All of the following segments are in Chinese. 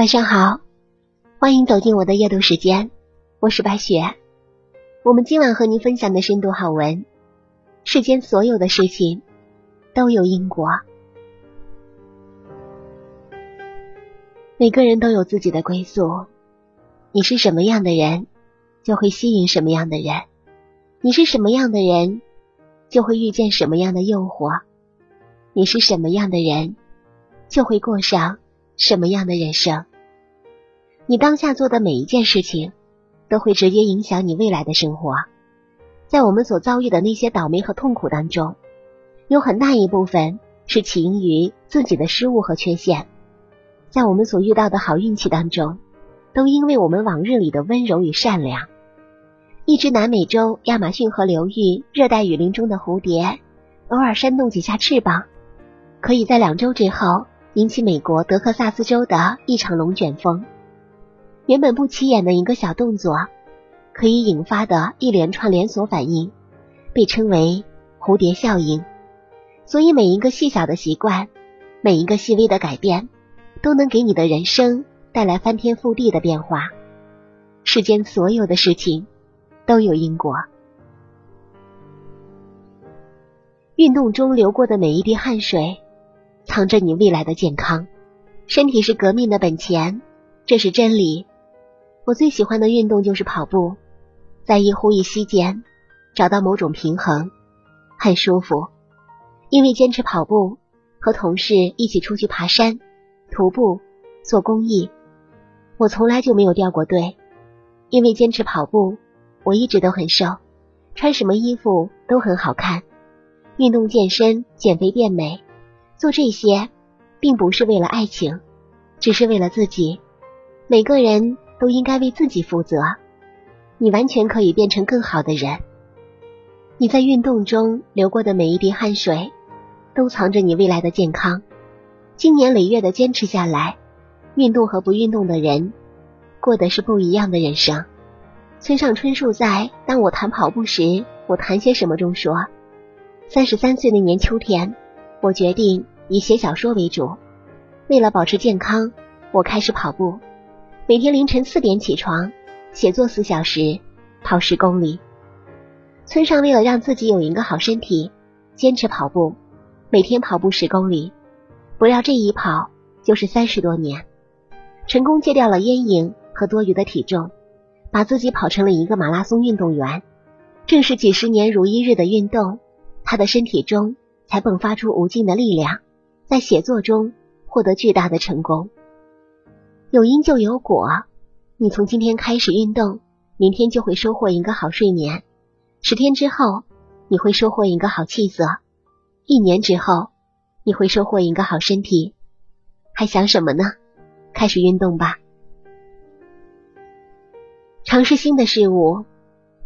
晚上好，欢迎走进我的夜读时间，我是白雪。我们今晚和您分享的深度好文：世间所有的事情都有因果。每个人都有自己的归宿，你是什么样的人，就会吸引什么样的人；你是什么样的人，就会遇见什么样的诱惑；你是什么样的人，就会过上。什么样的人生？你当下做的每一件事情，都会直接影响你未来的生活。在我们所遭遇的那些倒霉和痛苦当中，有很大一部分是起因于自己的失误和缺陷。在我们所遇到的好运气当中，都因为我们往日里的温柔与善良。一只南美洲亚马逊河流域热带雨林中的蝴蝶，偶尔扇动几下翅膀，可以在两周之后。引起美国德克萨斯州的一场龙卷风，原本不起眼的一个小动作，可以引发的一连串连锁反应，被称为蝴蝶效应。所以每一个细小的习惯，每一个细微的改变，都能给你的人生带来翻天覆地的变化。世间所有的事情都有因果，运动中流过的每一滴汗水。藏着你未来的健康，身体是革命的本钱，这是真理。我最喜欢的运动就是跑步，在一呼一吸间找到某种平衡，很舒服。因为坚持跑步，和同事一起出去爬山、徒步、做公益，我从来就没有掉过队。因为坚持跑步，我一直都很瘦，穿什么衣服都很好看。运动健身、减肥变美。做这些，并不是为了爱情，只是为了自己。每个人都应该为自己负责。你完全可以变成更好的人。你在运动中流过的每一滴汗水，都藏着你未来的健康。经年累月的坚持下来，运动和不运动的人，过的是不一样的人生。村上春树在《当我谈跑步时，我谈些什么》中说：“三十三岁那年秋天。”我决定以写小说为主。为了保持健康，我开始跑步。每天凌晨四点起床，写作四小时，跑十公里。村上为了让自己有一个好身体，坚持跑步，每天跑步十公里。不料这一跑就是三十多年，成功戒掉了烟瘾和多余的体重，把自己跑成了一个马拉松运动员。正是几十年如一日的运动，他的身体中。才迸发出无尽的力量，在写作中获得巨大的成功。有因就有果，你从今天开始运动，明天就会收获一个好睡眠；十天之后，你会收获一个好气色；一年之后，你会收获一个好身体。还想什么呢？开始运动吧，尝试新的事物，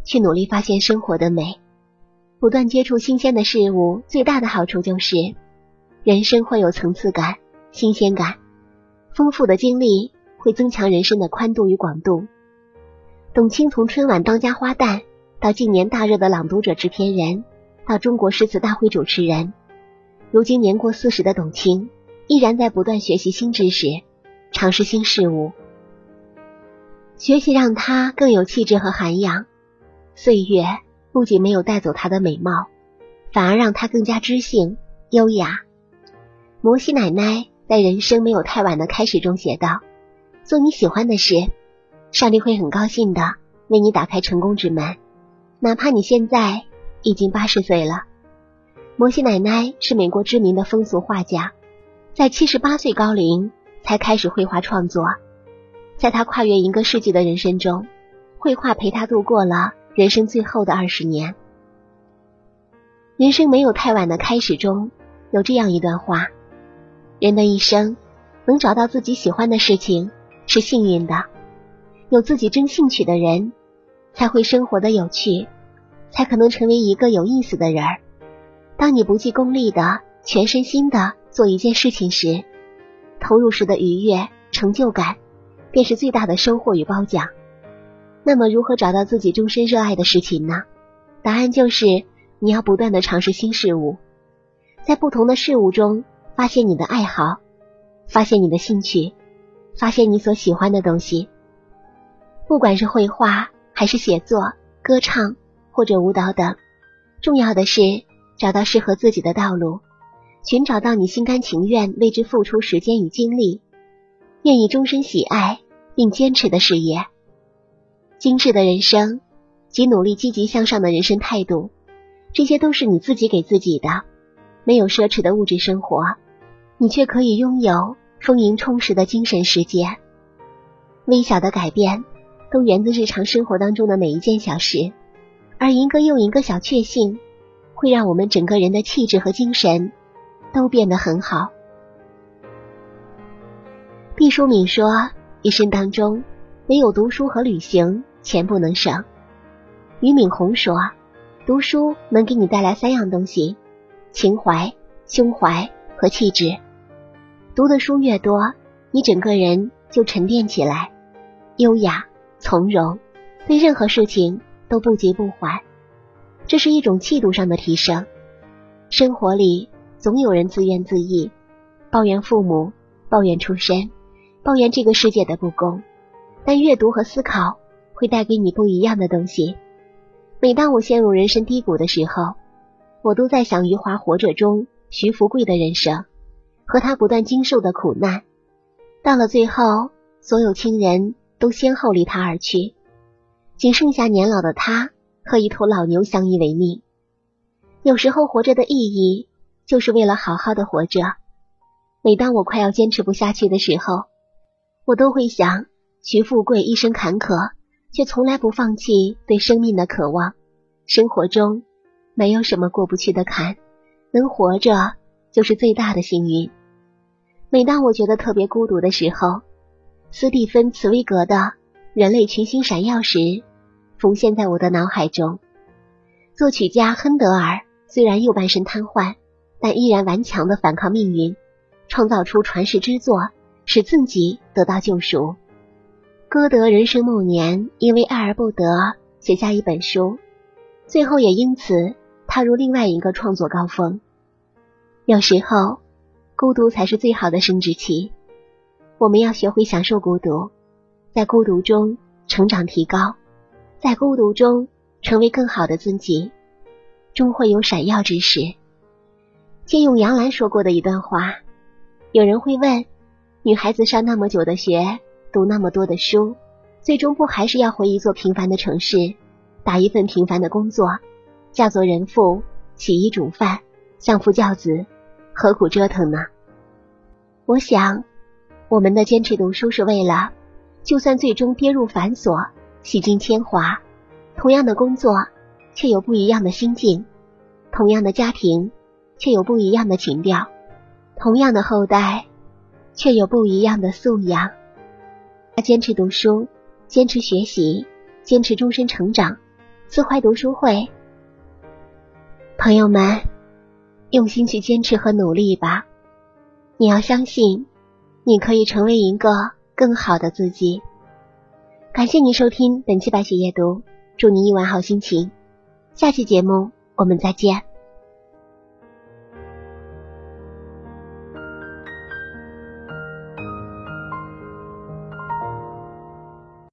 去努力发现生活的美。不断接触新鲜的事物，最大的好处就是人生会有层次感、新鲜感。丰富的经历会增强人生的宽度与广度。董卿从春晚当家花旦到近年大热的朗读者制片人，到中国诗词大会主持人，如今年过四十的董卿依然在不断学习新知识，尝试新事物。学习让她更有气质和涵养。岁月。不仅没有带走她的美貌，反而让她更加知性、优雅。摩西奶奶在《人生没有太晚的开始》中写道：“做你喜欢的事，上帝会很高兴的为你打开成功之门，哪怕你现在已经八十岁了。”摩西奶奶是美国知名的风俗画家，在七十八岁高龄才开始绘画创作。在他跨越一个世纪的人生中，绘画陪他度过了。人生最后的二十年，人生没有太晚的开始。中有这样一段话：人的一生能找到自己喜欢的事情是幸运的，有自己真兴趣的人才会生活的有趣，才可能成为一个有意思的人。当你不计功利的全身心的做一件事情时，投入时的愉悦、成就感便是最大的收获与褒奖。那么，如何找到自己终身热爱的事情呢？答案就是你要不断的尝试新事物，在不同的事物中发现你的爱好，发现你的兴趣，发现你所喜欢的东西。不管是绘画，还是写作、歌唱或者舞蹈等，重要的是找到适合自己的道路，寻找到你心甘情愿为之付出时间与精力，愿意终身喜爱并坚持的事业。精致的人生及努力积极向上的人生态度，这些都是你自己给自己的。没有奢侈的物质生活，你却可以拥有丰盈充实的精神世界。微小的改变都源自日常生活当中的每一件小事，而一个又一个小确幸，会让我们整个人的气质和精神都变得很好。毕淑敏说：“一生当中。”唯有读书和旅行，钱不能省。俞敏洪说：“读书能给你带来三样东西：情怀、胸怀和气质。读的书越多，你整个人就沉淀起来，优雅从容，对任何事情都不急不缓。这是一种气度上的提升。生活里总有人自怨自艾，抱怨父母，抱怨出身，抱怨这个世界的不公。”但阅读和思考会带给你不一样的东西。每当我陷入人生低谷的时候，我都在想《余华活着》中徐福贵的人生和他不断经受的苦难。到了最后，所有亲人都先后离他而去，仅剩下年老的他和一头老牛相依为命。有时候，活着的意义就是为了好好的活着。每当我快要坚持不下去的时候，我都会想。徐富贵一生坎坷，却从来不放弃对生命的渴望。生活中没有什么过不去的坎，能活着就是最大的幸运。每当我觉得特别孤独的时候，斯蒂芬·茨威格的《人类群星闪耀》时，浮现在我的脑海中。作曲家亨德尔虽然右半身瘫痪，但依然顽强的反抗命运，创造出传世之作，使自己得到救赎。歌德人生暮年，因为爱而不得，写下一本书，最后也因此踏入另外一个创作高峰。有时候，孤独才是最好的生殖器。我们要学会享受孤独，在孤独中成长提高，在孤独中成为更好的自己，终会有闪耀之时。借用杨澜说过的一段话：有人会问，女孩子上那么久的学。读那么多的书，最终不还是要回一座平凡的城市，打一份平凡的工作，嫁做人妇，洗衣煮饭，相夫教子，何苦折腾呢？我想，我们的坚持读书是为了，就算最终跌入繁琐，洗尽铅华，同样的工作，却有不一样的心境；同样的家庭，却有不一样的情调；同样的后代，却有不一样的素养。坚持读书，坚持学习，坚持终身成长。四怀读书会，朋友们，用心去坚持和努力吧。你要相信，你可以成为一个更好的自己。感谢您收听本期白雪夜读，祝您一晚好心情。下期节目我们再见。